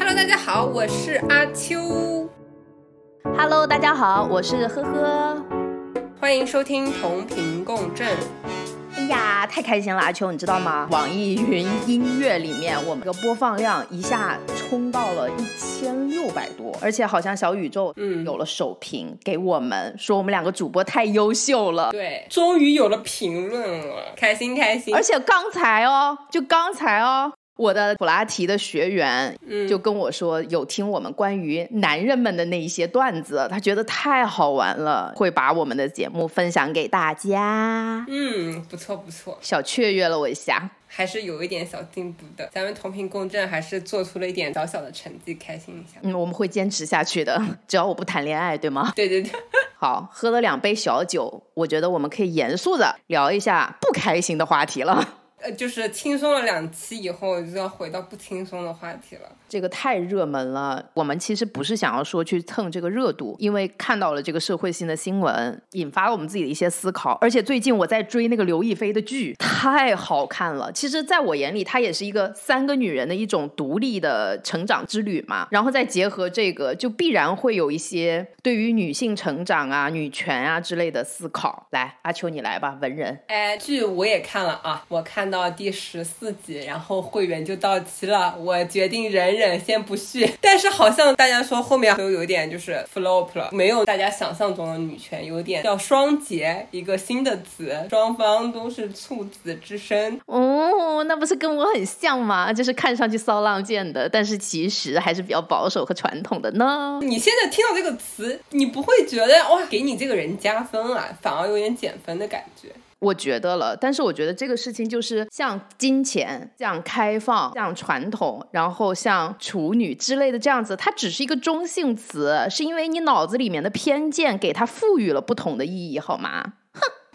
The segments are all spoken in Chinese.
Hello，大家好，我是阿秋。Hello，大家好，我是呵呵。欢迎收听同频共振。哎呀，太开心了，阿秋，你知道吗？网易云音乐里面，我们的播放量一下冲到了一千六百多，而且好像小宇宙嗯有了首评给我们，说我们两个主播太优秀了。对，终于有了评论了，开心开心。而且刚才哦，就刚才哦，我的普拉提的学员嗯就跟我说，有听我们关于男人们的那一些段子，他觉得太好玩了，会把我们的节目分享给大家。嗯，不错不错，小雀跃了我一下。还是有一点小进步的。咱们同频共振还是做出了一点小小的成绩，开心一下。嗯，我们会坚持下去的，只要我不谈恋爱，对吗？对对对，好，喝了两杯小酒，我觉得我们可以严肃的聊一下不开心的话题了。呃，就是轻松了两期以后，就要回到不轻松的话题了。这个太热门了，我们其实不是想要说去蹭这个热度，因为看到了这个社会性的新闻，引发了我们自己的一些思考。而且最近我在追那个刘亦菲的剧，太好看了。其实，在我眼里，它也是一个三个女人的一种独立的成长之旅嘛。然后再结合这个，就必然会有一些对于女性成长啊、女权啊之类的思考。来，阿秋你来吧，文人。哎，剧我也看了啊，我看到第十四集，然后会员就到期了，我决定忍忍，先不续。但是好像大家说后面都有点就是 flop 了，没有大家想象中的女权，有点叫双节一个新的词，双方都是处子之身。哦，那不是跟我很像吗？就是看上去骚浪贱的，但是其实还是比较保守和传统的呢。你现在听到这个词，你不会觉得哇给你这个人加分啊，反而有点减分的感觉。我觉得了，但是我觉得这个事情就是像金钱、像开放、像传统，然后像处女之类的这样子，它只是一个中性词，是因为你脑子里面的偏见给它赋予了不同的意义，好吗？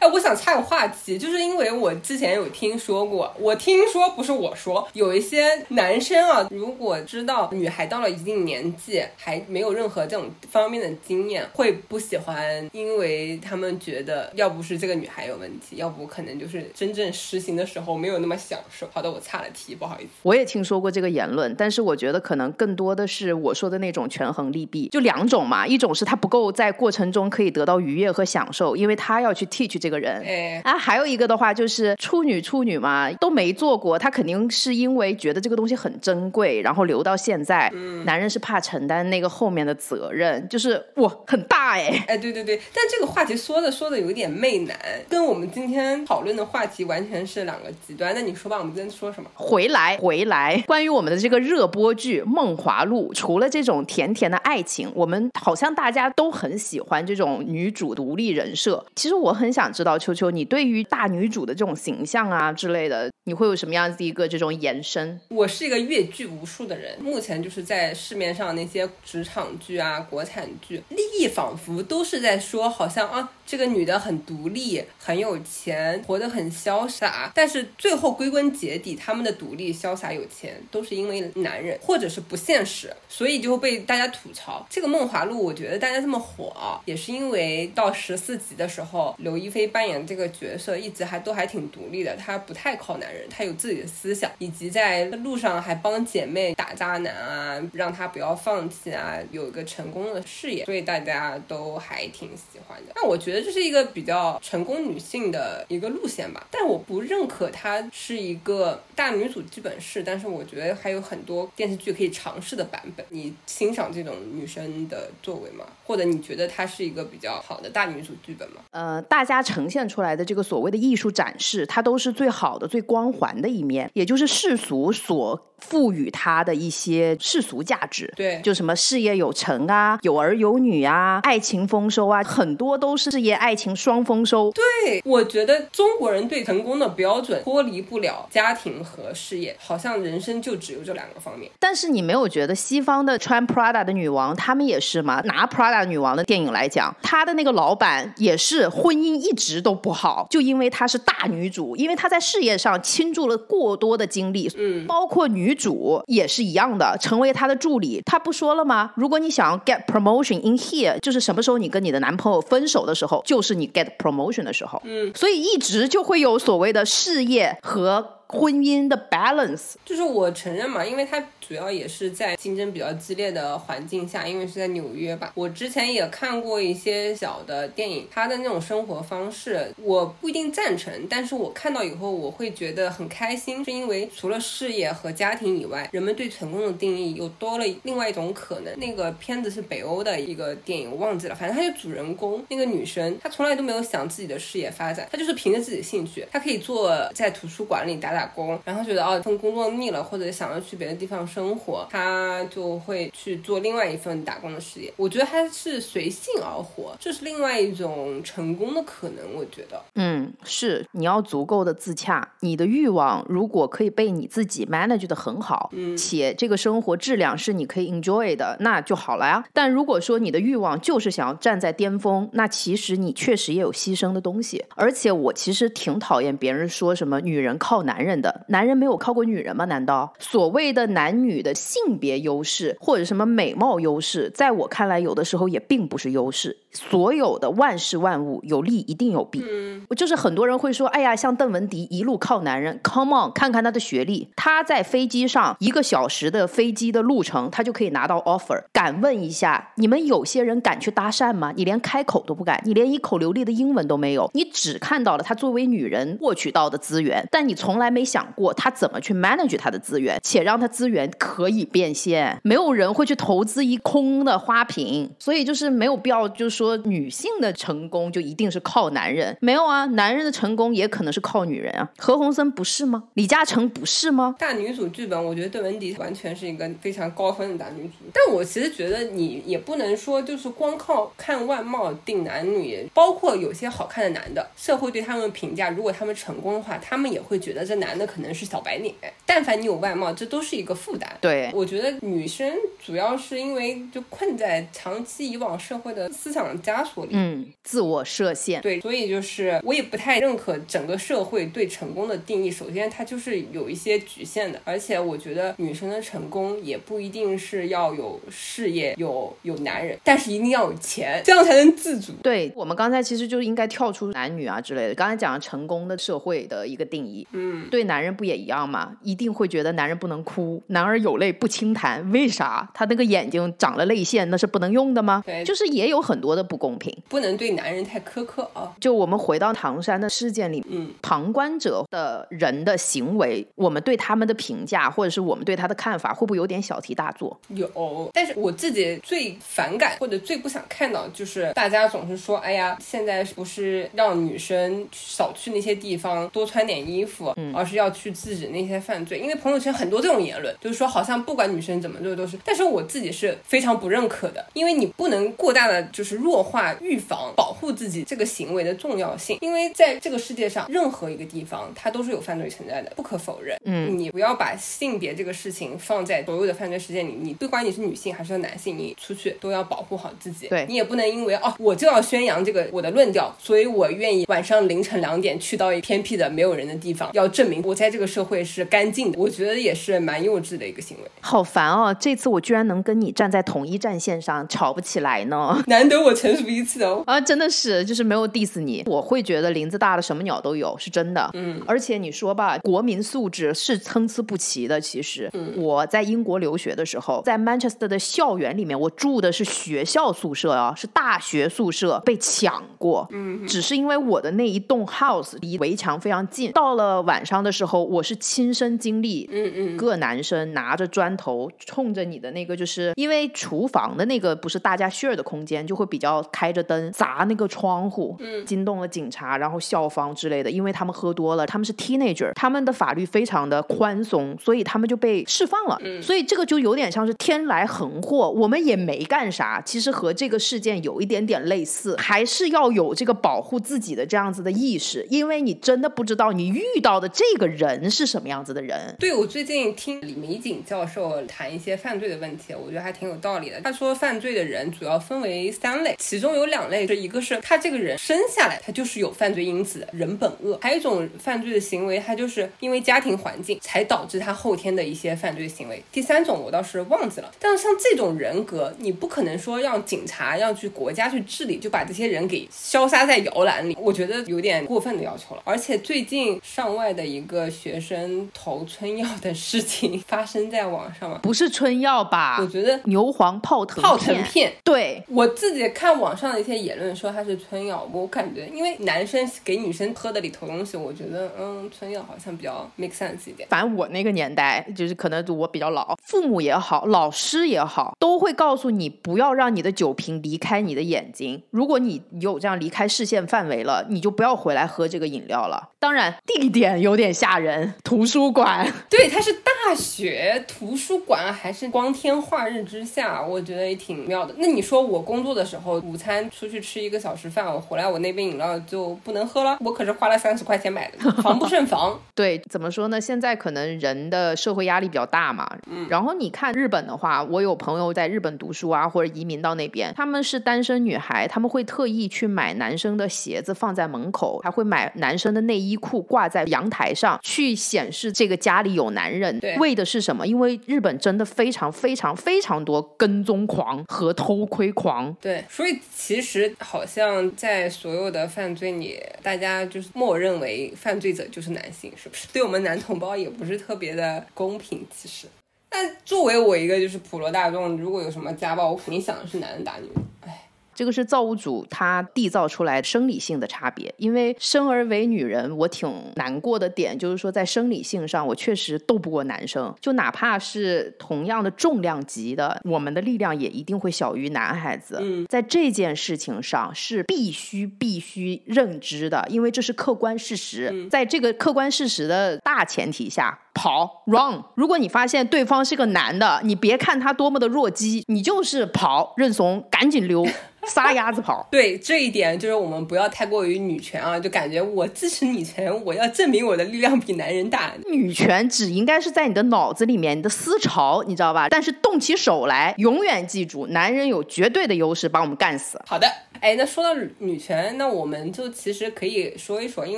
我想岔个话题，就是因为我之前有听说过，我听说不是我说，有一些男生啊，如果知道女孩到了一定年纪还没有任何这种方面的经验，会不喜欢，因为他们觉得要不是这个女孩有问题，要不可能就是真正实行的时候没有那么享受。好的，我岔了题，不好意思。我也听说过这个言论，但是我觉得可能更多的是我说的那种权衡利弊，就两种嘛，一种是他不够在过程中可以得到愉悦和享受，因为他要去 teach 这个人，哎，啊，还有一个的话就是处女，处女嘛都没做过，她肯定是因为觉得这个东西很珍贵，然后留到现在。男人是怕承担那个后面的责任，就是哇很大哎。哎，对对对，但这个话题说的说的有点媚男，跟我们今天讨论的话题完全是两个极端。那你说吧，我们今天说什么？回来，回来！关于我们的这个热播剧《梦华录》，除了这种甜甜的爱情，我们好像大家都很喜欢这种女主独立人设。其实我很想知道，秋秋，你对于大女主的这种形象啊之类的，你会有什么样子一个这种延伸？我是一个阅剧无数的人，目前就是在市面上那些职场剧啊、国产剧，利益仿佛都是在说，好像啊，这个女的很独立、很有钱，活得很潇洒，但是最后归根结底，他们的独立、潇洒、有钱，都是因为男人，或者是不现实，所以就被大家吐槽。这个《梦华录》，我觉得大家这么火，也是因为到十四集的时候，刘亦菲扮演这个角色一直还都还挺独立的，她不太靠男人，她有自己的思想，以及在路上还帮姐妹打渣男啊，让她不要放弃啊，有一个成功的事业，所以大家都还挺喜欢的。那我觉得这是一个比较成功女性的一个路线吧，但我不认可它是一个大女主剧本式，但是我觉得还有很多电视剧可以尝试的版本。你欣赏这种女生的作为吗？或者你觉得它是一个比较好的大女主剧本吗？呃，大家呈现出来的这个所谓的艺术展示，它都是最好的、最光环的一面，也就是世俗所赋予它的一些世俗价值。对就什么事业有成啊，有儿有女啊，爱情丰收啊，很多都是事业爱情双丰收。对，我觉得中国人对成功的标准脱离不了家庭和事业，好像人生就只有这两个方面。但是你没有觉得西方的穿 Prada 的女王，她们也是吗？拿 Prada 女王的电影来讲，她的那个老板也是婚姻一直都不好，就因为她是大女主，因为她在事业上倾注了过多的精力。嗯，包括女主也是一样的，成为她的助理。她不说了吗？如果你想要 get promotion in here，就是什么时候你跟你的男朋友分手的时候，就是你 get promotion 的时候。嗯，所以一直就会有所谓的事业和婚姻的 balance。就是我承认嘛，因为它主要也是在竞争比较激烈的环境下，因为是在纽约吧。我之前也看过一些小的电影，他的那种生活方式，我不一定赞成，但是我看到以后我会觉得很开心，是因为除了事业和家庭以外，人们对成功的定义又多了另外一种可能。那个片子是北欧的一个电影，我忘记了，反正他就主人公那个女生，她从来都没有想自己的事业发展，她就是凭着自己的兴趣，她可以做在图书馆里打打工，然后觉得哦，份工作腻了，或者想要去别的地方生活，他就会去做另外一份打工的事业。我觉得他是随性而活，这是另外一种成功的可能。我觉得，嗯，是你要足够的自洽，你的欲望如果可以被你自己 manage 的很好，嗯，且这个生活质量是你可以 enjoy 的，那就好了呀。但如果说你的欲望就是想要站在巅峰，那其实你确实也有牺牲的东西。而且我其实挺讨厌别人说什么女人靠男人的，男人没有靠过女人吗？难道所谓的男女的性别优势或者什么美貌优势，在我看来有的时候也并不是优势。所有的万事万物有利一定有弊，嗯，就是很多人会说，哎呀，像邓文迪一路靠男人，Come on，看看他的学历，他在飞机上一个小时的飞机的路程，他就可以拿到 offer。敢问一下，你们有些人敢去搭讪吗？你连开口都不敢，你连一口流利的英文都没有，你只看到了他作为女人获取到的资源，但你从来没想过他怎么去 manage 他的资源，且让他资源可以变现。没有人会去投资一空的花瓶，所以就是没有必要，就是说女性的成功就一定是靠男人，没有啊，男人的成功也可能是靠女人啊。何鸿燊不是吗？李嘉诚不是吗？大女主剧本，我觉得邓文迪完全是一个非常高分的大女主。但我其实觉得你也不能说就是光靠看外貌定男女，包括有些好看的男的，社会对他们评价，如果他们成功的话，他们也会觉得这男的可能是小白脸。但凡你有外貌，这都是一个负担。对，我觉得女生主要是因为就困在长期以往社会的思想枷锁里。嗯，自我设限。对，所以就是我也不太认可整个社会对成功的定义。首先，它就是有一些局限的，而且我觉得女生的成功也不一定是要有事业、有有男人，但是一定要有钱，这样才能自主。对我们刚才其实就应该跳出男女啊之类的。刚才讲了成功的社会的一个定义，嗯，对男人不也一样吗？一定会觉得男人不能哭，男儿有泪不轻弹。为啥？他那个眼睛长了泪腺，那是不能用的吗？对就是也有很多的不公平。不能对男人太苛刻啊。就我们回到唐山的事件里，嗯，旁观者的人的行为，我们对他们的评价，或者是我们对他的看法，会不会有点小题大做？有，但是我自己最反感或者最不想看到，就是大家总是说，哎呀，现在不是让女生少去那些地方，多穿点衣服，而是要去制止那些犯罪。因为朋友圈很多这种言论，就是说好像不管女生怎么做都是，但是我自己是非常不认可的，因为你不能过大的就是弱化预防保护自己这个行为的重要性，因为在这个世界上任何一个地方，它都是有犯罪存在的，不可否认。嗯，你不要把性别这个事情放在所有的犯罪事件里，你不管你是女性还是男性，你出去都要保护好自己。对你也不能因为哦，我就要宣扬这个我的论调，所以我愿意晚上凌晨两点去到一偏僻的没有人的地方，要证明我在这个社会是干净的。我觉得也是蛮幼稚的一个行为。好烦哦！这次我居然能跟你站在同一战线上，吵不起来呢。难得我成熟一次哦。啊，真的是，就是没有 diss 你，我会觉得林子大了什么鸟都有，是真的。嗯，而且你说吧，国民素质是参差不齐的。其实，嗯我在英国留学的时候，在 Manchester 的校园里面，我住的是学校宿舍啊，是大学宿舍，被抢过。嗯，只是因为我的那一栋 house 离围墙非常近，到了晚上的时候，我是亲身经历，嗯嗯，个男生拿着砖头冲着你的那个，就是因为厨房的那个不是大家 share 的空间，就会比较开着灯砸那个窗户，嗯惊动了警察，然后校方之类的，因为他们喝多了，他们是 teenager，他们的法律非常的宽松，所以他们就被释放了。嗯所以这个就有点像是天来横祸，我们也没干啥，其实和这个事件有一点点类似，还是要有这个保护自己的这样子的意识，因为你真的不知道你遇到的这个人是什么样子的人。对，我最近听李玫瑾教授谈一些犯罪的问题，我觉得还挺有道理的。他说，犯罪的人主要分为三类，其中有两类，是一个是他这个人生下来他就是有犯罪因子的，人本恶；还有一种犯罪的行为，他就是因为家庭环境才导致他后天的一些犯罪行为。第三种我倒是忘记了，但是像这种人格，你不可能说让警察、让去国家去治理，就把这些人给消杀在摇篮里。我觉得有点过分的要求了。而且最近上外的一个学生投春药的事情发生在网上嘛，不是春药吧？我觉得牛黄泡腾泡腾片。对我自己看网上的一些言论说它是春药，我感觉因为男生给女生喝的里头东西，我觉得嗯，春药好像比较 make sense 一点。反正我那个年代，就是可能我比较老，父母也好，老师也好，都会告诉你不要让你的酒瓶离开你的眼睛。如果你有这样离开视线范围了，你就不要回来喝这个饮料了。当然，地点有点吓人，图书馆。对，它是大学图书馆，还是光天化日之下，我觉得也挺妙的。那你说我工作的时候，午餐出去吃一个小时饭，我回来我那杯饮料就不能喝了？我可是花了三十块钱买的，防不胜防。对，怎么说呢？现在可能人的社会压力比较大嘛。嗯。然后你看日本的话，我有朋友在日本读书啊，或者移民到那边，他们是单身女孩，他们会特意去买男生的鞋子放在门口，还会买男生的内衣裤挂在阳台上，去显示这个家里有男人。对。为的是什么？因为日本真的非常非常非常多跟踪狂和偷窥狂。对。所以其实好像在所有的犯罪里，大家就是默认为犯罪者就是男性，是不是？对我们男同胞也不是特别的公平，其实。但作为我一个就是普罗大众，如果有什么家暴，我肯定想的是男人打女人。哎。这个是造物主他缔造出来生理性的差别，因为生而为女人，我挺难过的点就是说，在生理性上，我确实斗不过男生，就哪怕是同样的重量级的，我们的力量也一定会小于男孩子。嗯，在这件事情上是必须必须认知的，因为这是客观事实。在这个客观事实的大前提下，跑 run。如果你发现对方是个男的，你别看他多么的弱鸡，你就是跑认怂，赶紧溜。撒丫子跑，对这一点就是我们不要太过于女权啊，就感觉我支持女权，我要证明我的力量比男人大。女权只应该是在你的脑子里面，你的思潮，你知道吧？但是动起手来，永远记住，男人有绝对的优势，把我们干死。好的。哎，那说到女权，那我们就其实可以说一说，因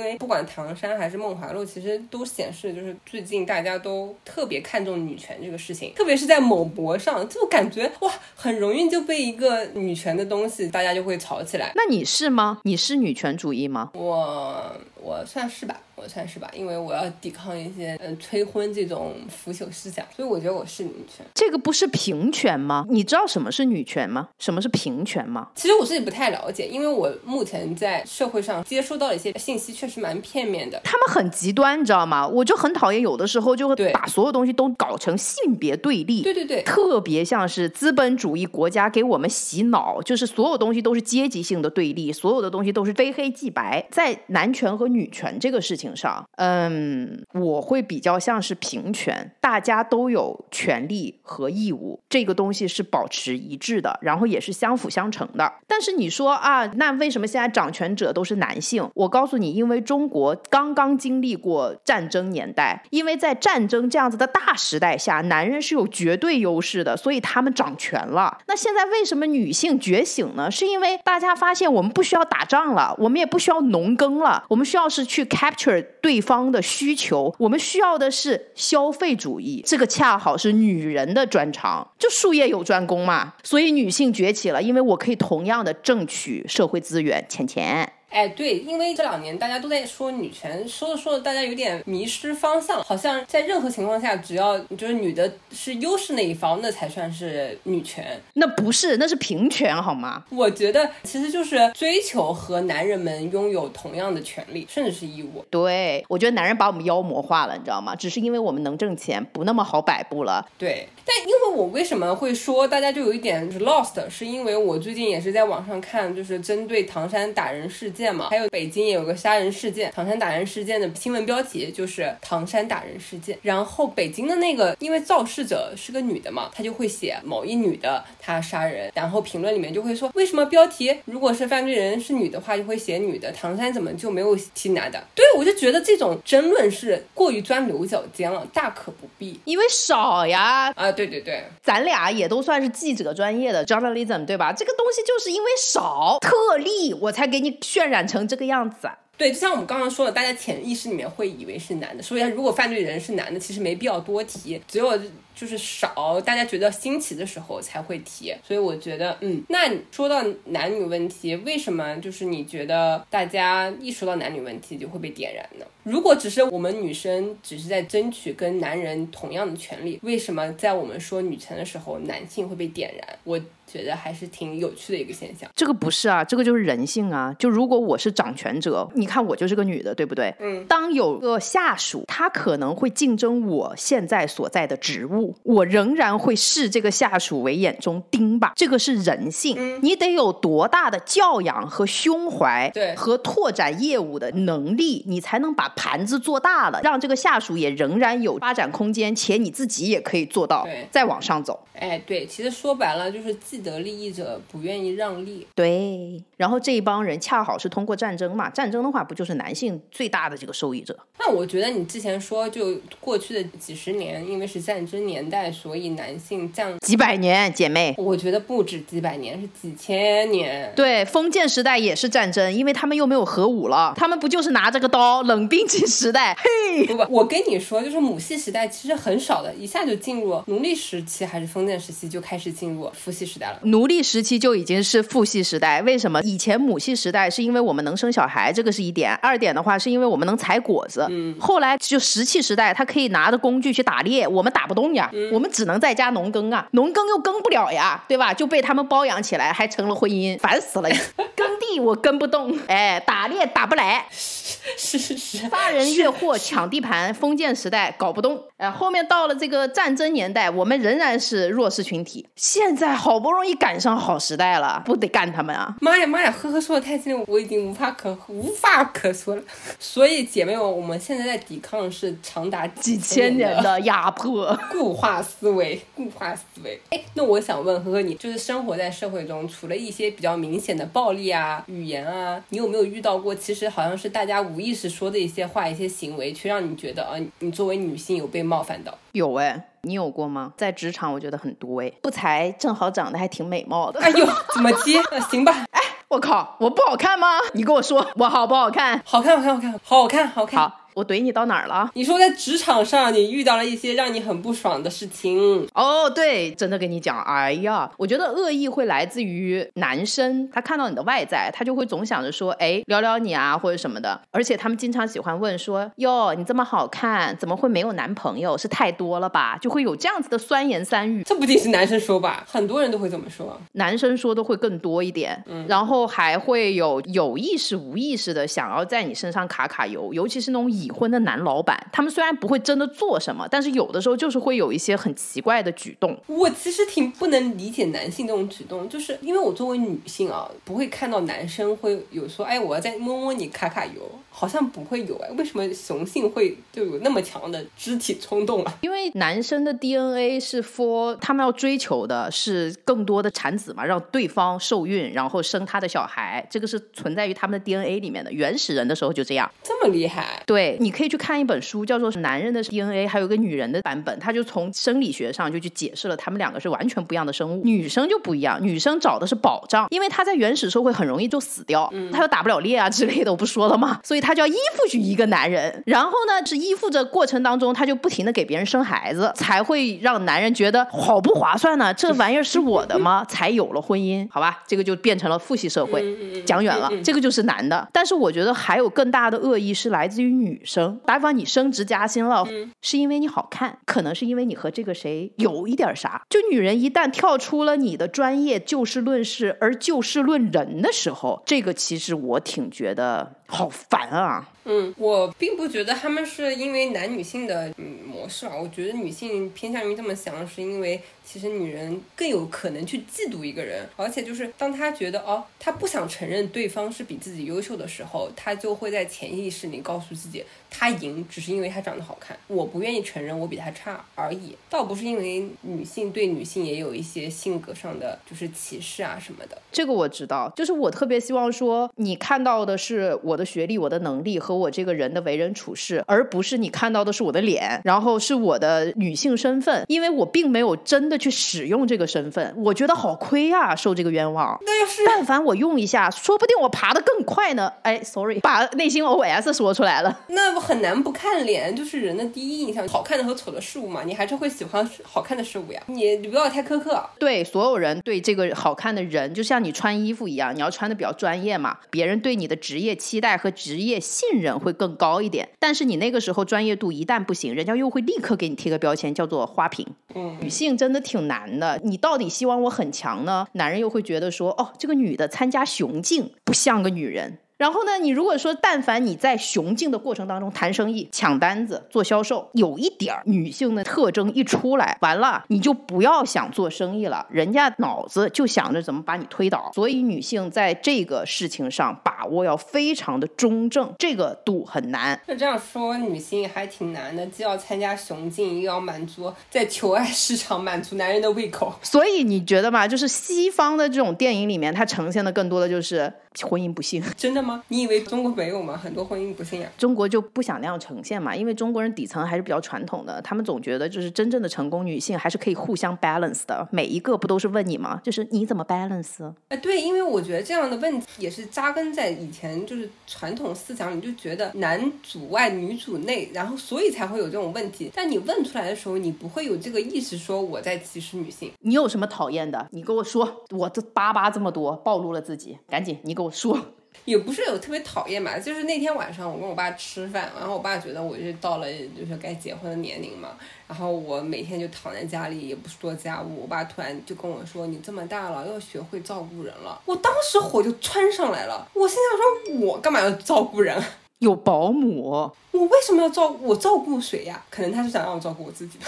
为不管唐山还是梦华录，其实都显示就是最近大家都特别看重女权这个事情，特别是在某博上，就感觉哇，很容易就被一个女权的东西，大家就会吵起来。那你是吗？你是女权主义吗？我我算是吧。我算是吧，因为我要抵抗一些嗯催婚这种腐朽思想，所以我觉得我是女权。这个不是平权吗？你知道什么是女权吗？什么是平权吗？其实我自己不太了解，因为我目前在社会上接收到的一些信息确实蛮片面的。他们很极端，你知道吗？我就很讨厌有的时候就会把所有东西都搞成性别对立。对对对，特别像是资本主义国家给我们洗脑，就是所有东西都是阶级性的对立，所有的东西都是非黑即白。在男权和女权这个事情。上，嗯，我会比较像是平权，大家都有权利和义务，这个东西是保持一致的，然后也是相辅相成的。但是你说啊，那为什么现在掌权者都是男性？我告诉你，因为中国刚刚经历过战争年代，因为在战争这样子的大时代下，男人是有绝对优势的，所以他们掌权了。那现在为什么女性觉醒呢？是因为大家发现我们不需要打仗了，我们也不需要农耕了，我们需要是去 capture。对方的需求，我们需要的是消费主义，这个恰好是女人的专长，就术业有专攻嘛。所以女性崛起了，因为我可以同样的挣取社会资源，钱钱。哎，对，因为这两年大家都在说女权，说着说着大家有点迷失方向，好像在任何情况下，只要就是女的是优势那一方，那才算是女权。那不是，那是平权，好吗？我觉得其实就是追求和男人们拥有同样的权利，甚至是义务。对，我觉得男人把我们妖魔化了，你知道吗？只是因为我们能挣钱，不那么好摆布了。对，但因为我为什么会说大家就有一点就是 lost，是因为我最近也是在网上看，就是针对唐山打人事件。件嘛，还有北京也有个杀人事件，唐山打人事件的新闻标题就是唐山打人事件。然后北京的那个，因为肇事者是个女的嘛，她就会写某一女的她杀人，然后评论里面就会说，为什么标题如果是犯罪人是女的话，就会写女的，唐山怎么就没有提男的？对我就觉得这种争论是过于钻牛角尖了，大可不必，因为少呀。啊，对对对，咱俩也都算是记者专业的 journalism 对吧？这个东西就是因为少特例，我才给你渲。染成这个样子啊？对，就像我们刚刚说的，大家潜意识里面会以为是男的，所以如果犯罪人是男的，其实没必要多提，只有。就是少，大家觉得新奇的时候才会提。所以我觉得，嗯，那说到男女问题，为什么就是你觉得大家一说到男女问题就会被点燃呢？如果只是我们女生只是在争取跟男人同样的权利，为什么在我们说女权的时候，男性会被点燃？我。觉得还是挺有趣的一个现象。这个不是啊，这个就是人性啊。就如果我是掌权者，你看我就是个女的，对不对？嗯。当有个下属，他可能会竞争我现在所在的职务，我仍然会视这个下属为眼中钉吧。这个是人性。嗯。你得有多大的教养和胸怀，对，和拓展业务的能力，你才能把盘子做大了，让这个下属也仍然有发展空间，且你自己也可以做到，再往上走。哎，对，其实说白了就是既得利益者不愿意让利。对，然后这一帮人恰好是通过战争嘛，战争的话不就是男性最大的这个受益者？那我觉得你之前说就过去的几十年，因为是战争年代，所以男性降几百年，姐妹，我觉得不止几百年，是几千年。对，封建时代也是战争，因为他们又没有核武了，他们不就是拿着个刀？冷兵器时代，嘿，不不，我跟你说，就是母系时代其实很少的，一下就进入奴隶时期还是封。建时期就开始进入父系时代了，奴隶时期就已经是父系时代。为什么以前母系时代是因为我们能生小孩，这个是一点；二点的话是因为我们能采果子。嗯，后来就石器时代，他可以拿着工具去打猎，我们打不动呀，我们只能在家农耕啊，农耕又耕不了呀，对吧？就被他们包养起来，还成了婚姻，烦死了。耕地我耕不动，哎，打猎打不来，是是是，杀人越货抢地盘，封建时代搞不动。哎，后面到了这个战争年代，我们仍然是。弱势群体，现在好不容易赶上好时代了，不得干他们啊！妈呀妈呀，呵呵说的太激烈，我已经无话可无话可说了。所以姐妹们，我们现在在抵抗是长达几千年的压迫，固化思维，固化思维。哎，那我想问呵呵，你就是生活在社会中，除了一些比较明显的暴力啊、语言啊，你有没有遇到过？其实好像是大家无意识说的一些话、一些行为，却让你觉得啊，你作为女性有被冒犯到？有哎。你有过吗？在职场，我觉得很多哎，不才正好长得还挺美貌的。哎呦，怎么接？行吧。哎，我靠，我不好看吗？你跟我说，我好不好看？好看，好看，好看，好好看，好看。好。我怼你到哪儿了？你说在职场上你遇到了一些让你很不爽的事情哦，对，真的跟你讲，哎呀，我觉得恶意会来自于男生，他看到你的外在，他就会总想着说，哎，聊聊你啊或者什么的，而且他们经常喜欢问说，哟，你这么好看，怎么会没有男朋友？是太多了吧？就会有这样子的酸言酸语。这不仅是男生说吧，很多人都会这么说，男生说的会更多一点，嗯，然后还会有有意识无意识的想要在你身上卡卡油，尤其是那种以。已婚的男老板，他们虽然不会真的做什么，但是有的时候就是会有一些很奇怪的举动。我其实挺不能理解男性这种举动，就是因为我作为女性啊，不会看到男生会有说，哎，我要再摸摸你卡卡油。好像不会有哎，为什么雄性会就有那么强的肢体冲动啊？因为男生的 DNA 是 for 他们要追求的是更多的产子嘛，让对方受孕，然后生他的小孩，这个是存在于他们的 DNA 里面的。原始人的时候就这样，这么厉害？对，你可以去看一本书，叫做《男人的 DNA》，还有个女人的版本，他就从生理学上就去解释了他们两个是完全不一样的生物。女生就不一样，女生找的是保障，因为她在原始社会很容易就死掉，她又打不了猎啊之类的，我不说了吗？所以她。他就要依附于一个男人，然后呢，是依附着过程当中，他就不停的给别人生孩子，才会让男人觉得好不划算呢。这玩意儿是我的吗？才有了婚姻，好吧，这个就变成了父系社会。讲远了，这个就是男的。但是我觉得还有更大的恶意是来自于女生。打比方，你升职加薪了，是因为你好看，可能是因为你和这个谁有一点啥。就女人一旦跳出了你的专业，就事论事，而就事论人的时候，这个其实我挺觉得。好烦啊！嗯，我并不觉得他们是因为男女性的嗯模式啊，我觉得女性偏向于这么想，是因为其实女人更有可能去嫉妒一个人，而且就是当她觉得哦，她不想承认对方是比自己优秀的时候，她就会在潜意识里告诉自己，她赢只是因为她长得好看，我不愿意承认我比她差而已，倒不是因为女性对女性也有一些性格上的就是歧视啊什么的。这个我知道，就是我特别希望说，你看到的是我的学历、我的能力和我这个人的为人处事，而不是你看到的是我的脸，然后是我的女性身份，因为我并没有真的去使用这个身份，我觉得好亏啊，受这个冤枉。那要是但凡我用一下，说不定我爬得更快呢。哎，sorry，把内心 OS 说出来了。那不很难不看脸，就是人的第一印象，好看的和丑的事物嘛，你还是会喜欢好看的事物呀。你你不要太苛刻。对所有人对这个好看的人，就像你穿衣服一样，你要穿的比较专业嘛，别人对你的职业期待和职业信任会更高一点。但是你那个时候专业度一旦不行，人家又会立刻给你贴个标签，叫做花瓶。嗯，女性真的挺难的，你到底希望我很强呢？男人又会觉得说，哦，这个女的参加雄竞不像个女人。然后呢，你如果说但凡你在雄竞的过程当中谈生意、抢单子、做销售，有一点儿女性的特征一出来，完了你就不要想做生意了，人家脑子就想着怎么把你推倒。所以女性在这个事情上把握要非常的中正，这个度很难。那这样说，女性还挺难的，既要参加雄竞，又要满足在求爱市场满足男人的胃口。所以你觉得吧？就是西方的这种电影里面，它呈现的更多的就是婚姻不幸。真的吗？你以为中国没有吗？很多婚姻不幸呀。中国就不想那样呈现嘛，因为中国人底层还是比较传统的，他们总觉得就是真正的成功女性还是可以互相 balance 的。每一个不都是问你吗？就是你怎么 balance？哎，对，因为我觉得这样的问题也是扎根在以前就是传统思想里，就觉得男主外女主内，然后所以才会有这种问题。但你问出来的时候，你不会有这个意识，说我在歧视女性。你有什么讨厌的？你跟我说，我这叭叭这么多，暴露了自己，赶紧你给我说。也不是有特别讨厌嘛，就是那天晚上我跟我爸吃饭，然后我爸觉得我就到了就是该结婚的年龄嘛，然后我每天就躺在家里也不做家务，我爸突然就跟我说：“你这么大了，要学会照顾人了。”我当时火就窜上来了，我心想说：“我干嘛要照顾人？有保姆，我为什么要照我照顾谁呀？可能他是想让我照顾我自己的。”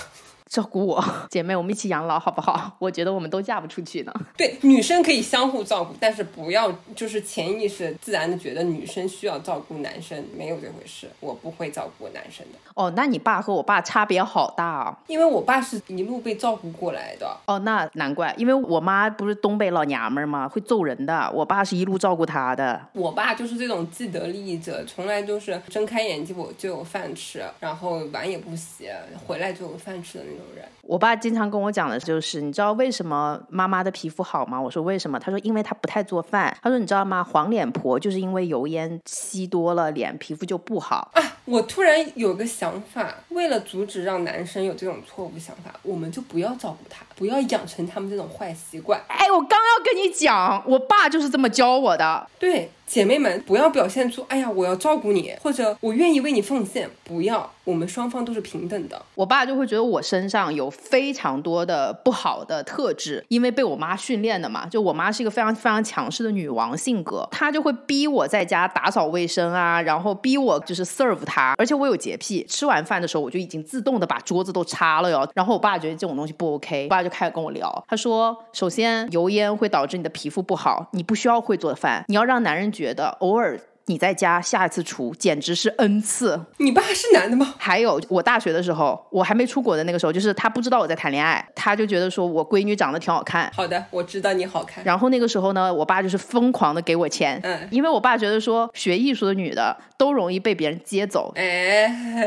照顾我，姐妹，我们一起养老好不好？我觉得我们都嫁不出去呢。对，女生可以相互照顾，但是不要就是潜意识自然的觉得女生需要照顾男生，没有这回事。我不会照顾男生的。哦，那你爸和我爸差别好大啊！因为我爸是一路被照顾过来的。哦，那难怪，因为我妈不是东北老娘们儿吗？会揍人的。我爸是一路照顾她的。我爸就是这种既得利益者，从来都是睁开眼睛我就有饭吃，然后碗也不洗，回来就有饭吃的那种人。我爸经常跟我讲的就是，你知道为什么妈妈的皮肤好吗？我说为什么？他说因为她不太做饭。他说你知道吗？黄脸婆就是因为油烟吸多了，脸皮肤就不好。啊，我突然有个想法，为了阻止让男生有这种错误想法，我们就不要照顾他，不要养成他们这种坏习惯。哎，我刚要跟你讲，我爸就是这么教我的。对，姐妹们，不要表现出哎呀我要照顾你，或者我愿意为你奉献，不要，我们双方都是平等的。我爸就会觉得我身上有非常多的不好的特质，因为被我妈训练的嘛。就我妈是一个非常非常强势的女王性格，她就会逼我在家打扫卫生啊，然后逼我就是 serve 她。而且我有洁癖，吃完饭的时候我就已经自动的把桌子都擦了哟。然后我爸觉得这种东西不 OK，我爸就开始跟我聊，他说：首先油烟会导致你的皮肤不好，你不需要会做饭，你要让男人觉觉得偶尔。你在家下一次厨简直是恩赐。你爸是男的吗？还有我大学的时候，我还没出国的那个时候，就是他不知道我在谈恋爱，他就觉得说我闺女长得挺好看。好的，我知道你好看。然后那个时候呢，我爸就是疯狂的给我钱，嗯，因为我爸觉得说学艺术的女的都容易被别人接走。哎，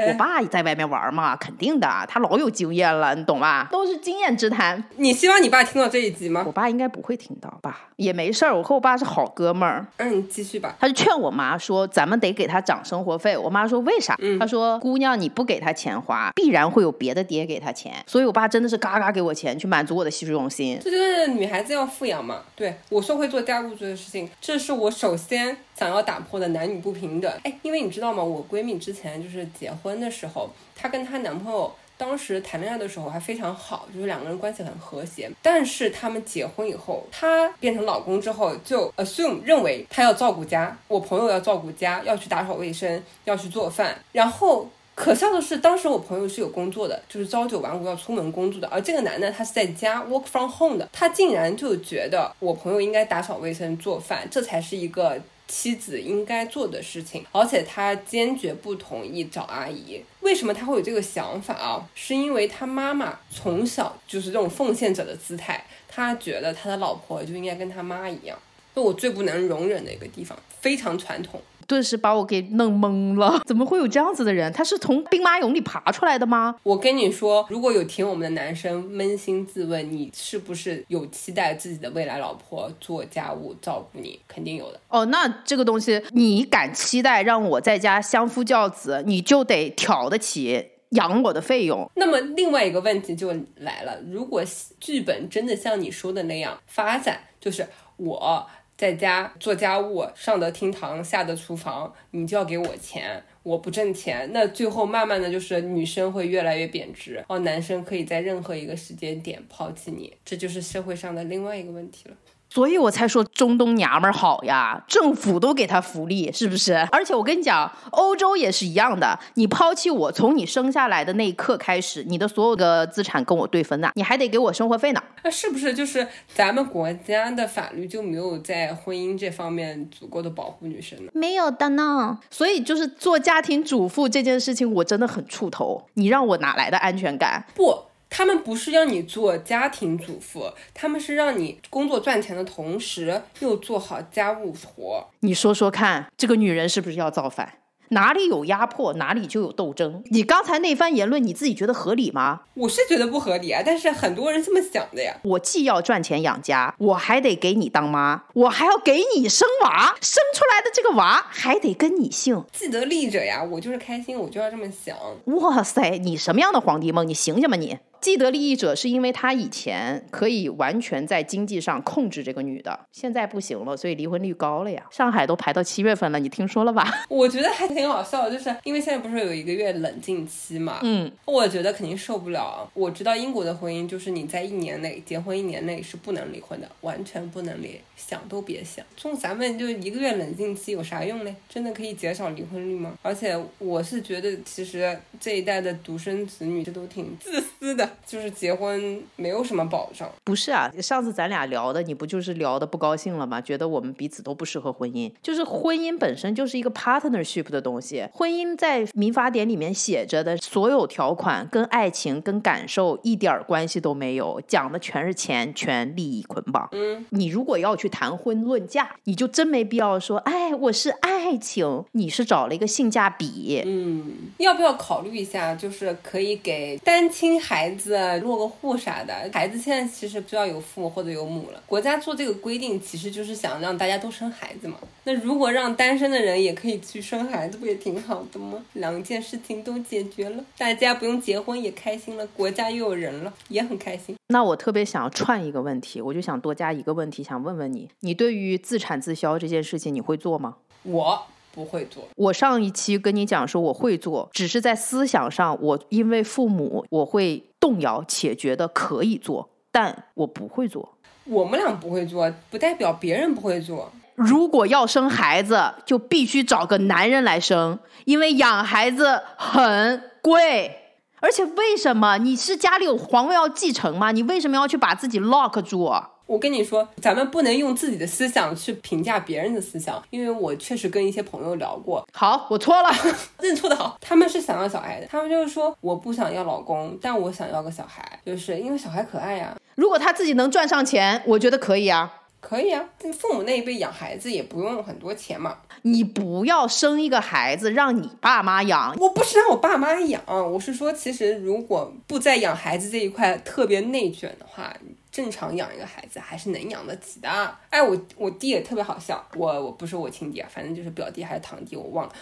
我爸在外面玩嘛，肯定的，他老有经验了，你懂吧？都是经验之谈。你希望你爸听到这一集吗？我爸应该不会听到吧？也没事儿，我和我爸是好哥们儿。嗯，你继续吧。他就劝我妈说，咱们得给他涨生活费。我妈说为啥？嗯他说姑娘你不给他钱花，必然会有别的爹给他钱。所以我爸真的是嘎嘎给我钱，去满足我的虚荣心。这就是女孩子要富养嘛。对我说会做家务这个事情，这是我首先想要打破的男女不平等。哎，因为你知道吗？我闺蜜之前就是结婚的时候，她跟她男朋友。当时谈恋爱的时候还非常好，就是两个人关系很和谐。但是他们结婚以后，她变成老公之后，就 assume 认为他要照顾家，我朋友要照顾家，要去打扫卫生，要去做饭。然后可笑的是，当时我朋友是有工作的，就是朝九晚五要出门工作的，而这个男的他是在家 work from home 的，他竟然就觉得我朋友应该打扫卫生、做饭，这才是一个。妻子应该做的事情，而且他坚决不同意找阿姨。为什么他会有这个想法啊？是因为他妈妈从小就是这种奉献者的姿态，他觉得他的老婆就应该跟他妈一样。那我最不能容忍的一个地方，非常传统。顿时把我给弄懵了。怎么会有这样子的人？他是从兵马俑里爬出来的吗？我跟你说，如果有听我们的男生扪心自问，你是不是有期待自己的未来老婆做家务、照顾你？肯定有的。哦，那这个东西，你敢期待让我在家相夫教子，你就得挑得起养我的费用。那么另外一个问题就来了，如果剧本真的像你说的那样发展，就是我在家做家务，上得厅堂，下得厨房，你就要给我钱，我不挣钱，那最后慢慢的就是女生会越来越贬值，哦，男生可以在任何一个时间点抛弃你，这就是社会上的另外一个问题了。所以我才说中东娘们儿好呀，政府都给他福利，是不是？而且我跟你讲，欧洲也是一样的，你抛弃我，从你生下来的那一刻开始，你的所有的资产跟我对分呐，你还得给我生活费呢。那是不是就是咱们国家的法律就没有在婚姻这方面足够的保护女生呢？没有的呢。所以就是做家庭主妇这件事情，我真的很怵头。你让我哪来的安全感？不。他们不是让你做家庭主妇，他们是让你工作赚钱的同时又做好家务活。你说说看，这个女人是不是要造反？哪里有压迫，哪里就有斗争。你刚才那番言论，你自己觉得合理吗？我是觉得不合理啊，但是很多人这么想的呀。我既要赚钱养家，我还得给你当妈，我还要给你生娃，生出来的这个娃还得跟你姓。既得利者呀，我就是开心，我就要这么想。哇塞，你什么样的皇帝梦？你醒醒吧你！既得利益者是因为他以前可以完全在经济上控制这个女的，现在不行了，所以离婚率高了呀。上海都排到七月份了，你听说了吧？我觉得还挺好笑，就是因为现在不是有一个月冷静期嘛。嗯，我觉得肯定受不了。我知道英国的婚姻就是你在一年内结婚一年内是不能离婚的，完全不能离，想都别想。从咱们就一个月冷静期有啥用嘞？真的可以减少离婚率吗？而且我是觉得，其实这一代的独生子女这都挺自私的。就是结婚没有什么保障，不是啊？上次咱俩聊的，你不就是聊的不高兴了吗？觉得我们彼此都不适合婚姻，就是婚姻本身就是一个 partnership 的东西。婚姻在民法典里面写着的所有条款，跟爱情、跟感受一点关系都没有，讲的全是钱、权、利益捆绑。嗯，你如果要去谈婚论嫁，你就真没必要说，哎，我是爱情，你是找了一个性价比。嗯，要不要考虑一下，就是可以给单亲孩子。落个户啥的，孩子现在其实就要有父母或者有母了。国家做这个规定，其实就是想让大家都生孩子嘛。那如果让单身的人也可以去生孩子，不也挺好的吗？两件事情都解决了，大家不用结婚也开心了，国家又有人了，也很开心。那我特别想要串一个问题，我就想多加一个问题，想问问你，你对于自产自销这件事情，你会做吗？我。不会做。我上一期跟你讲说我会做，只是在思想上，我因为父母，我会动摇且觉得可以做，但我不会做。我们俩不会做，不代表别人不会做。如果要生孩子，就必须找个男人来生，因为养孩子很贵。而且为什么你是家里有皇位要继承吗？你为什么要去把自己 lock 住？我跟你说，咱们不能用自己的思想去评价别人的思想，因为我确实跟一些朋友聊过。好，我错了，认错的好。他们是想要小孩的，他们就是说我不想要老公，但我想要个小孩，就是因为小孩可爱呀。如果他自己能赚上钱，我觉得可以啊，可以啊。父母那一辈养孩子也不用很多钱嘛。你不要生一个孩子让你爸妈养，我不是让我爸妈养，我是说，其实如果不在养孩子这一块特别内卷的话。正常养一个孩子还是能养得起的。哎，我我弟也特别好笑，我我不是我亲弟啊，反正就是表弟还是堂弟，我忘了。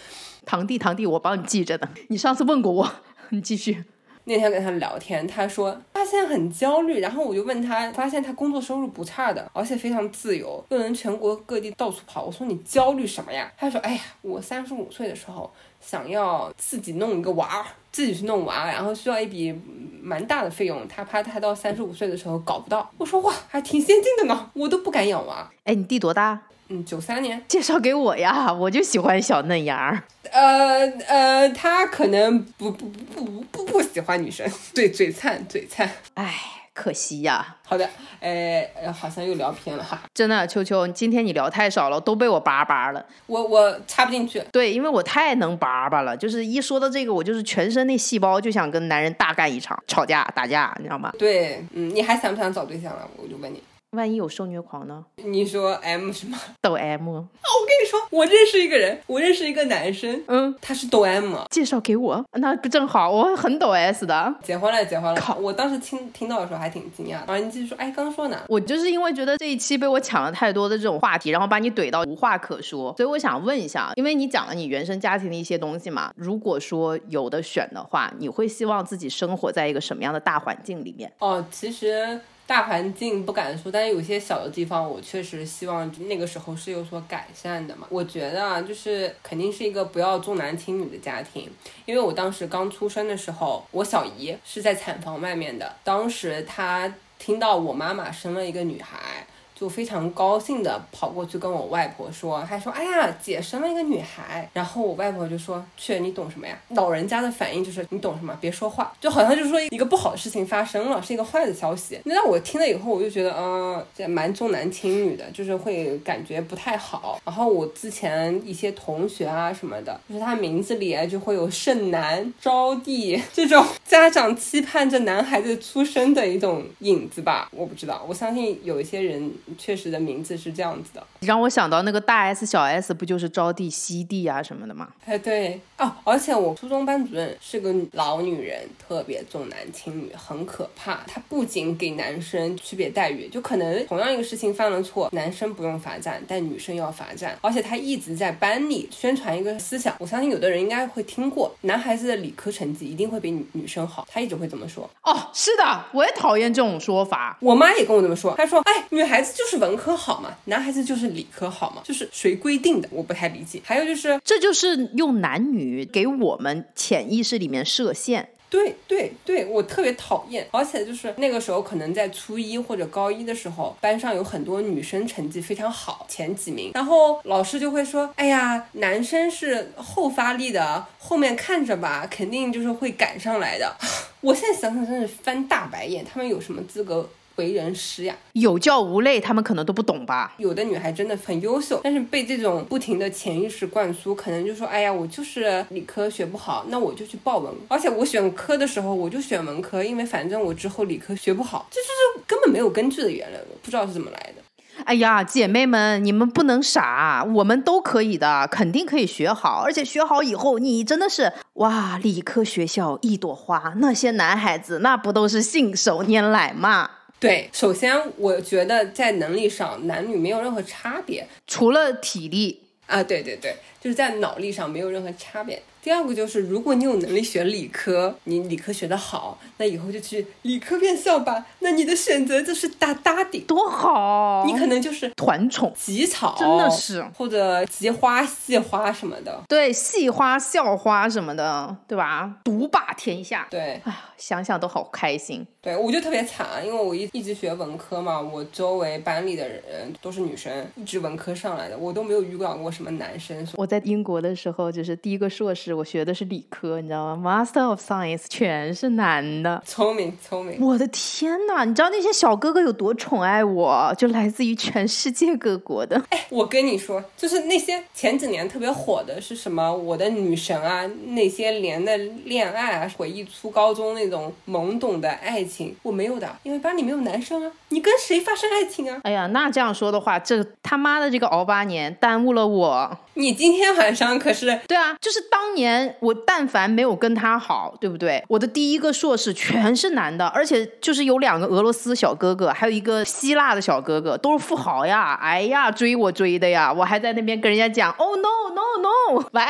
堂弟堂弟，我帮你记着呢。你上次问过我，你继续。那天跟他聊天，他说他现在很焦虑，然后我就问他，发现他工作收入不差的，而且非常自由，又能全国各地到处跑。我说你焦虑什么呀？他说，哎呀，我三十五岁的时候。想要自己弄一个娃，自己去弄娃，然后需要一笔蛮大的费用。他怕他到三十五岁的时候搞不到。我说哇，还挺先进的呢，我都不敢养娃。哎，你弟多大？嗯，九三年。介绍给我呀，我就喜欢小嫩芽儿。呃呃，他可能不不不不不不喜欢女生，对，嘴灿嘴灿。哎。可惜呀，好的，哎，好像又聊偏了哈。真的，秋秋，今天你聊太少了，都被我叭叭了。我我插不进去。对，因为我太能叭叭了，就是一说到这个，我就是全身那细胞就想跟男人大干一场，吵架打架，你知道吗？对，嗯，你还想不想找对象了？我就问你。万一有受虐狂呢？你说 M 是吗？抖 M，我跟你说，我认识一个人，我认识一个男生，嗯，他是抖 M，介绍给我，那不正好？我很抖 S 的。结婚了，结婚了。靠我当时听听到的时候还挺惊讶的。啊，你继续说，哎，刚说哪？我就是因为觉得这一期被我抢了太多的这种话题，然后把你怼到无话可说，所以我想问一下，因为你讲了你原生家庭的一些东西嘛，如果说有的选的话，你会希望自己生活在一个什么样的大环境里面？哦，其实大环境不敢说，但是有些小的地方，我确实希望那个时候是有所改善的嘛。我觉得啊，就是肯定是一个不要重男轻女的家庭，因为我当时刚出生的时候，我小姨是在产房外面的，当时她听到我妈妈生了一个女孩。就非常高兴的跑过去跟我外婆说，还说：“哎呀，姐生了一个女孩。”然后我外婆就说：“去，你懂什么呀？”老人家的反应就是：“你懂什么？别说话。”就好像就是说一个不好的事情发生了，是一个坏的消息。那我听了以后，我就觉得，嗯，这蛮重男轻女的，就是会感觉不太好。然后我之前一些同学啊什么的，就是他名字里就会有剩男、招娣这种家长期盼着男孩子出生的一种影子吧。我不知道，我相信有一些人确实的名字是这样子的。让我想到那个大 S 小 S 不就是招娣、西娣啊什么的吗？哎，对哦，而且我初中班主任是个老女人，特别重男轻女，很可怕。她不仅给男生区别待遇，就可能同样一个事情犯了错，男生不用罚站，但女生要罚站。而且她一直在班里宣传一个思想，我相信有的人应该会听过，男孩子的理科成绩一定会比女女生好，她一直会这么说。哦，是的，我也讨厌这种说法。我妈也跟我这么说，她说：“哎，女孩子就是文科好嘛，男孩子就是理科好嘛，就是谁规定的？我不太理解。”还有就是，这就是用男女给我们潜意识里面设限。对对对，我特别讨厌，而且就是那个时候可能在初一或者高一的时候，班上有很多女生成绩非常好，前几名，然后老师就会说，哎呀，男生是后发力的，后面看着吧，肯定就是会赶上来的。我现在想想真是翻大白眼，他们有什么资格为人师呀？有教无类，他们可能都不懂吧？有的女孩真的很优秀，但是被这种不停的潜意识灌输，可能就说，哎呀，我就是理科学不好，那我就去报文。而且我选科的时候，我就选文科，因为反正我之后理科学不好，这就是根本没有根据的言论，我不知道是怎么来的。哎呀，姐妹们，你们不能傻，我们都可以的，肯定可以学好，而且学好以后，你真的是哇，理科学校一朵花，那些男孩子那不都是信手拈来嘛？对，首先我觉得在能力上，男女没有任何差别除了体力，啊，对对对，就是在脑力上没有任何差别。第二个就是，如果你有能力学理科，你理科学得好，那以后就去理科院校吧。那你的选择就是大大顶，多好！你可能就是团宠，集草，真的是或者极花、系花什么的。对，系花、校花什么的，对吧？独霸天下。对，哎呀，想想都好开心。对我就特别惨，因为我一一直学文科嘛，我周围班里的人都是女生，一直文科上来的，我都没有遇到过什么男生。我在英国的时候，就是第一个硕士，我学的是理科，你知道吗？Master of Science 全是男的。聪明聪明，我的天呐，你知道那些小哥哥有多宠爱我？就来自于全世界各国的。哎，我跟你说，就是那些前几年特别火的是什么？我的女神啊，那些年的恋爱啊，回忆初高中那种懵懂的爱情，我没有的，因为班里没有男生啊。你跟谁发生爱情啊？哎呀，那这样说的话，这他妈的这个熬八年耽误了我。你今天晚上可是对啊，就是当年我但凡没有跟他好，对不对？我的第一个硕士全是男的，而且就是有两个俄罗斯小哥哥，还有一个希腊的小哥哥，都是富豪呀！哎呀，追我追的呀，我还在那边跟人家讲，Oh no no no，喂，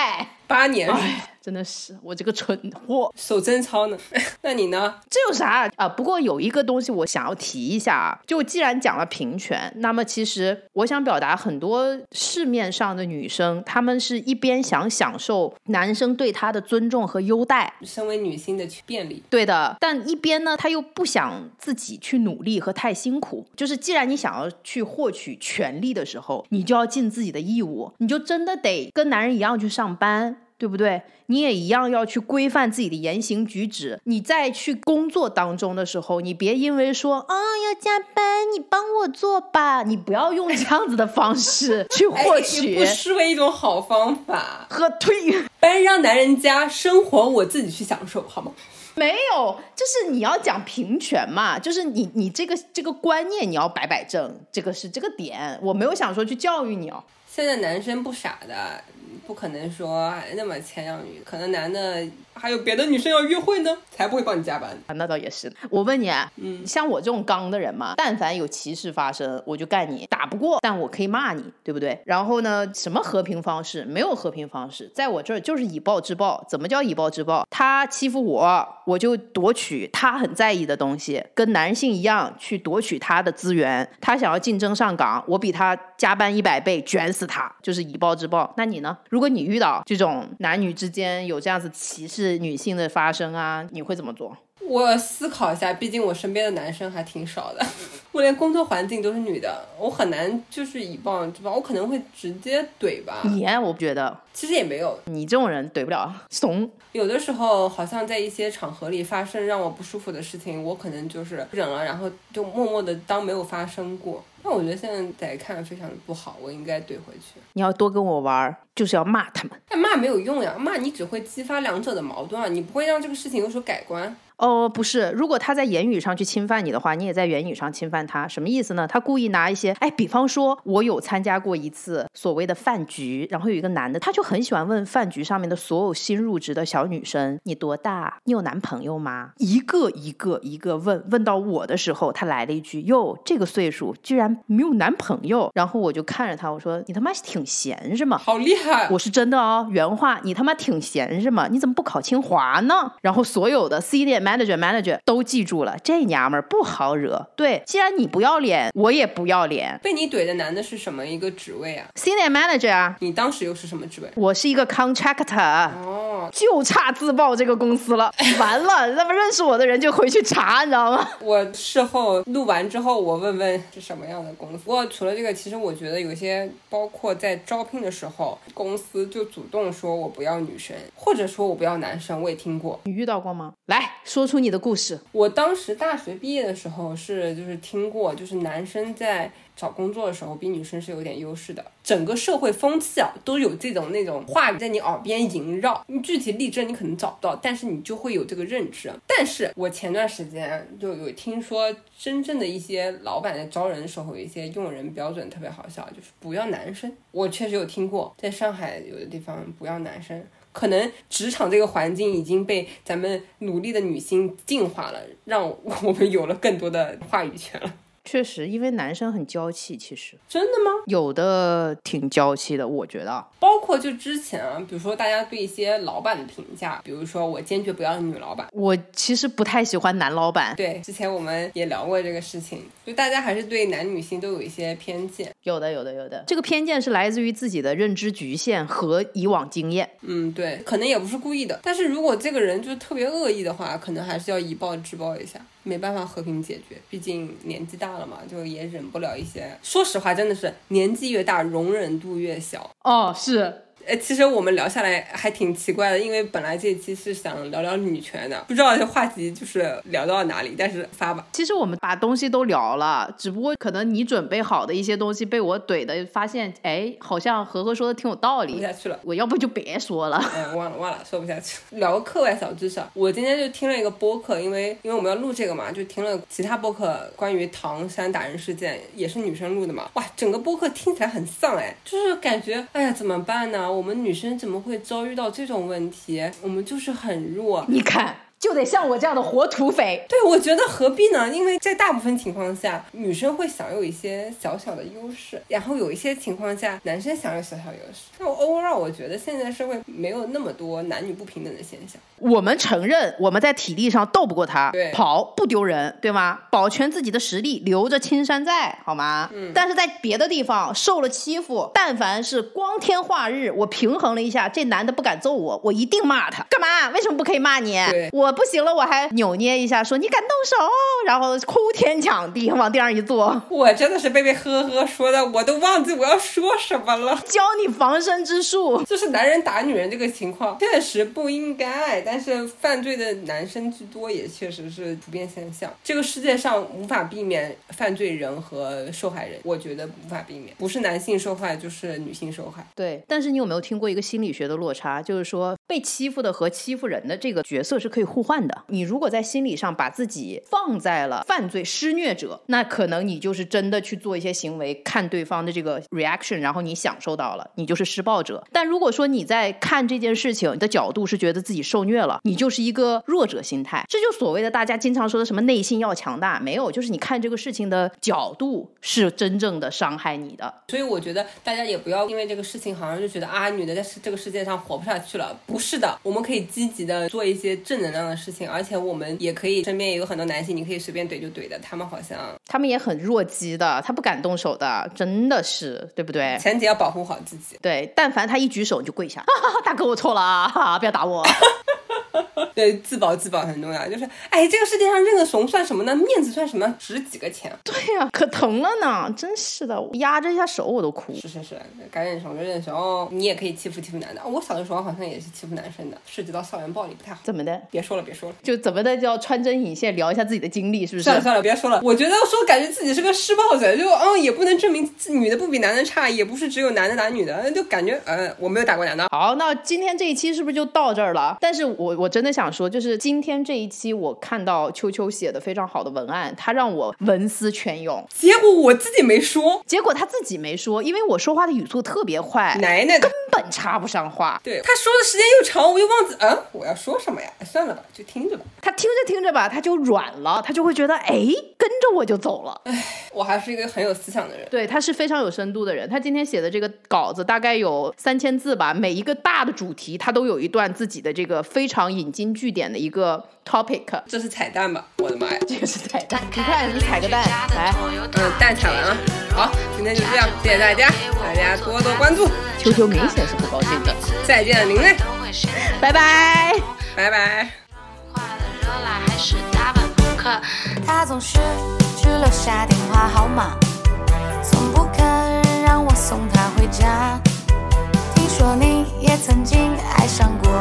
八年哎，真的是我这个蠢货。手真操呢？那你呢？这有啥啊？不过有一个东西我想要提一下啊，就既然讲了平权，那么其实我想表达，很多市面上的女生，她们是一边想享受男生对她的尊重和优待，身为女性的便利，对的，但一边呢，她又不想自己去努力和太辛苦。就是既然你想要去获取权利的时候，你就要尽自己的义务，你就真的得跟男人一样去上班。对不对？你也一样要去规范自己的言行举止。你在去工作当中的时候，你别因为说啊要加班，你帮我做吧，你不要用这样子的方式 去获取不失为一种好方法。和推。班让男人家，生活我自己去享受，好吗？没有，就是你要讲平权嘛，就是你你这个这个观念你要摆摆正，这个是这个点，我没有想说去教育你哦。现在男生不傻的，不可能说那么谦让女，可能男的还有别的女生要约会呢，才不会帮你加班。啊，那倒也是。我问你啊，嗯，像我这种刚的人嘛，但凡有歧视发生，我就干你，打不过，但我可以骂你，对不对？然后呢，什么和平方式？没有和平方式，在我这儿就是以暴制暴。怎么叫以暴制暴？他欺负我，我就夺取他很在意的东西，跟男性一样去夺取他的资源。他想要竞争上岗，我比他加班一百倍，卷死他，就是以暴制暴。那你呢？如果你遇到这种男女之间有这样子歧视女性的发生啊，你会怎么做？我思考一下，毕竟我身边的男生还挺少的，我连工作环境都是女的，我很难就是以暴制暴，我可能会直接怼吧。你，我不觉得，其实也没有，你这种人怼不了，怂。有的时候好像在一些场合里发生让我不舒服的事情，我可能就是忍了，然后就默默的当没有发生过。那我觉得现在在看非常的不好，我应该怼回去。你要多跟我玩儿，就是要骂他们。但骂没有用呀，骂你只会激发两者的矛盾啊，你不会让这个事情有所改观。哦，不是，如果他在言语上去侵犯你的话，你也在言语上侵犯他，什么意思呢？他故意拿一些，哎，比方说，我有参加过一次所谓的饭局，然后有一个男的，他就很喜欢问饭局上面的所有新入职的小女生，你多大？你有男朋友吗？一个一个一个问，问到我的时候，他来了一句，哟，这个岁数居然没有男朋友，然后我就看着他，我说，你他妈挺闲是吗？好厉害，我是真的哦，原话，你他妈挺闲是吗？你怎么不考清华呢？然后所有的 C 点 manager manager 都记住了，这娘们儿不好惹。对，既然你不要脸，我也不要脸。被你怼的男的是什么一个职位啊？Senior manager 啊，你当时又是什么职位？我是一个 contractor，哦，就差自曝这个公司了。完了，那么认识我的人就回去查，你知道吗？我事后录完之后，我问问是什么样的公司。不过除了这个，其实我觉得有些，包括在招聘的时候，公司就主动说我不要女生，或者说我不要男生，我也听过。你遇到过吗？来说说出你的故事。我当时大学毕业的时候是就是听过，就是男生在找工作的时候比女生是有点优势的。整个社会风气啊都有这种那种话语在你耳边萦绕，你具体例证你可能找不到，但是你就会有这个认知。但是我前段时间就有听说，真正的一些老板在招人的时候，有一些用人标准特别好笑，就是不要男生。我确实有听过，在上海有的地方不要男生。可能职场这个环境已经被咱们努力的女性净化了，让我们有了更多的话语权了。确实，因为男生很娇气，其实真的吗？有的挺娇气的，我觉得。包括就之前啊，比如说大家对一些老板的评价，比如说我坚决不要女老板。我其实不太喜欢男老板。对，之前我们也聊过这个事情，就大家还是对男女性都有一些偏见。有的，有的，有的。这个偏见是来自于自己的认知局限和以往经验。嗯，对，可能也不是故意的。但是如果这个人就特别恶意的话，可能还是要以暴制暴一下，没办法和平解决。毕竟年纪大了嘛，就也忍不了一些。说实话，真的是年纪越大，容忍度越小。哦，是。呃，其实我们聊下来还挺奇怪的，因为本来这期是想聊聊女权的，不知道这话题就是聊到哪里，但是发吧。其实我们把东西都聊了，只不过可能你准备好的一些东西被我怼的，发现哎，好像和和说的挺有道理，不下去了。我要不就别说了。嗯，忘了忘了，说不下去。聊个课外小知识，我今天就听了一个播客，因为因为我们要录这个嘛，就听了其他播客关于唐山打人事件，也是女生录的嘛。哇，整个播客听起来很丧哎，就是感觉哎呀怎么办呢？我们女生怎么会遭遇到这种问题？我们就是很弱。你看。就得像我这样的活土匪。对，我觉得何必呢？因为在大部分情况下，女生会享有一些小小的优势，然后有一些情况下，男生享有小小优势。那我 overall 我觉得现在社会没有那么多男女不平等的现象。我们承认我们在体力上斗不过他，对，跑不丢人，对吗？保全自己的实力，留着青山在，好吗？嗯。但是在别的地方受了欺负，但凡是光天化日，我平衡了一下，这男的不敢揍我，我一定骂他。干嘛？为什么不可以骂你？对，我。不行了，我还扭捏一下，说你敢动手，然后哭天抢地往地上一坐。我真的是被被呵呵说的，我都忘记我要说什么了。教你防身之术，就是男人打女人这个情况确实不应该，但是犯罪的男生居多，也确实是普遍现象。这个世界上无法避免犯罪人和受害人，我觉得无法避免，不是男性受害就是女性受害。对，但是你有没有听过一个心理学的落差，就是说被欺负的和欺负人的这个角色是可以互。互换的。你如果在心理上把自己放在了犯罪施虐者，那可能你就是真的去做一些行为，看对方的这个 reaction，然后你享受到了，你就是施暴者。但如果说你在看这件事情的角度是觉得自己受虐了，你就是一个弱者心态。这就所谓的大家经常说的什么内心要强大，没有，就是你看这个事情的角度是真正的伤害你的。所以我觉得大家也不要因为这个事情好像就觉得啊，女的在这个世界上活不下去了。不是的，我们可以积极的做一些正能量的事情，而且我们也可以身边也有很多男性，你可以随便怼就怼的，他们好像他们也很弱鸡的，他不敢动手的，真的是对不对？前提要保护好自己。对，但凡他一举手你就跪下，大哥我错了啊，不要打我。对，自保自保很重要。就是，哎，这个世界上认个怂算什么呢？面子算什么？值几个钱？对呀，可疼了呢，真是的，压着一下手我都哭。是是是，该认怂就认怂。你也可以欺负欺负男的。我小的时候好像也是欺负男生的，涉及到校园暴力不太好。怎么的？别说了，别说了。就怎么的就要穿针引线，聊一下自己的经历，是不是？算了算了，别说了。我觉得说感觉自己是个施暴者，就嗯，也不能证明女的不比男的差，也不是只有男的打女的，就感觉呃，我没有打过男的。好，那今天这一期是不是就到这儿了？但是我我真的想说，就是今天这一期我看到秋秋写的非常好的文案，他让我文思泉涌。结果我自己没说，结果他自己没说，因为我说话的语速特别快，奶奶根本插不上话。对，他说的时间又长，我又忘记，嗯，我要说什么呀？算了吧，就听着吧。他听着听着吧，他就软了，他就会觉得，哎，跟着我就走了。哎，我还是一个很有思想的人。对，他是非常有深度的人。他今天写的这个稿子大概有三千字吧，每一个大的主题他都有一段自己的这个非常引经据典的一个 topic。这是彩蛋吧？我的妈呀，这个是彩蛋！你看，你踩个蛋，来，嗯，蛋踩完了。好，今天就这样，谢谢大家，大家多多关注。秋秋明显是不高兴的。再见，您嘞，拜拜，拜拜。他总是只留下电话号码，从不肯让我送他回家。听说你也曾经爱上过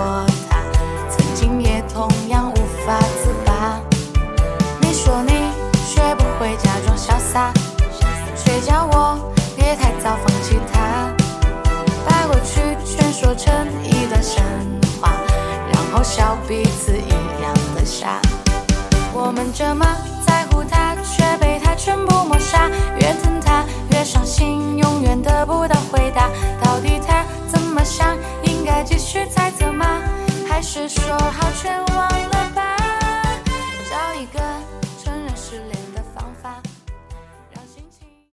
他，曾经也同样无法自拔。你说你学不会假装潇洒，却叫我别太早放弃他，把过去全说成一段神话，然后笑彼此一样的傻。我们这么在乎他，却被他全部抹杀。越疼他，越伤心，永远得不到回答。到底他怎么想？应该继续猜测吗？还是说好全忘了吧？找一个。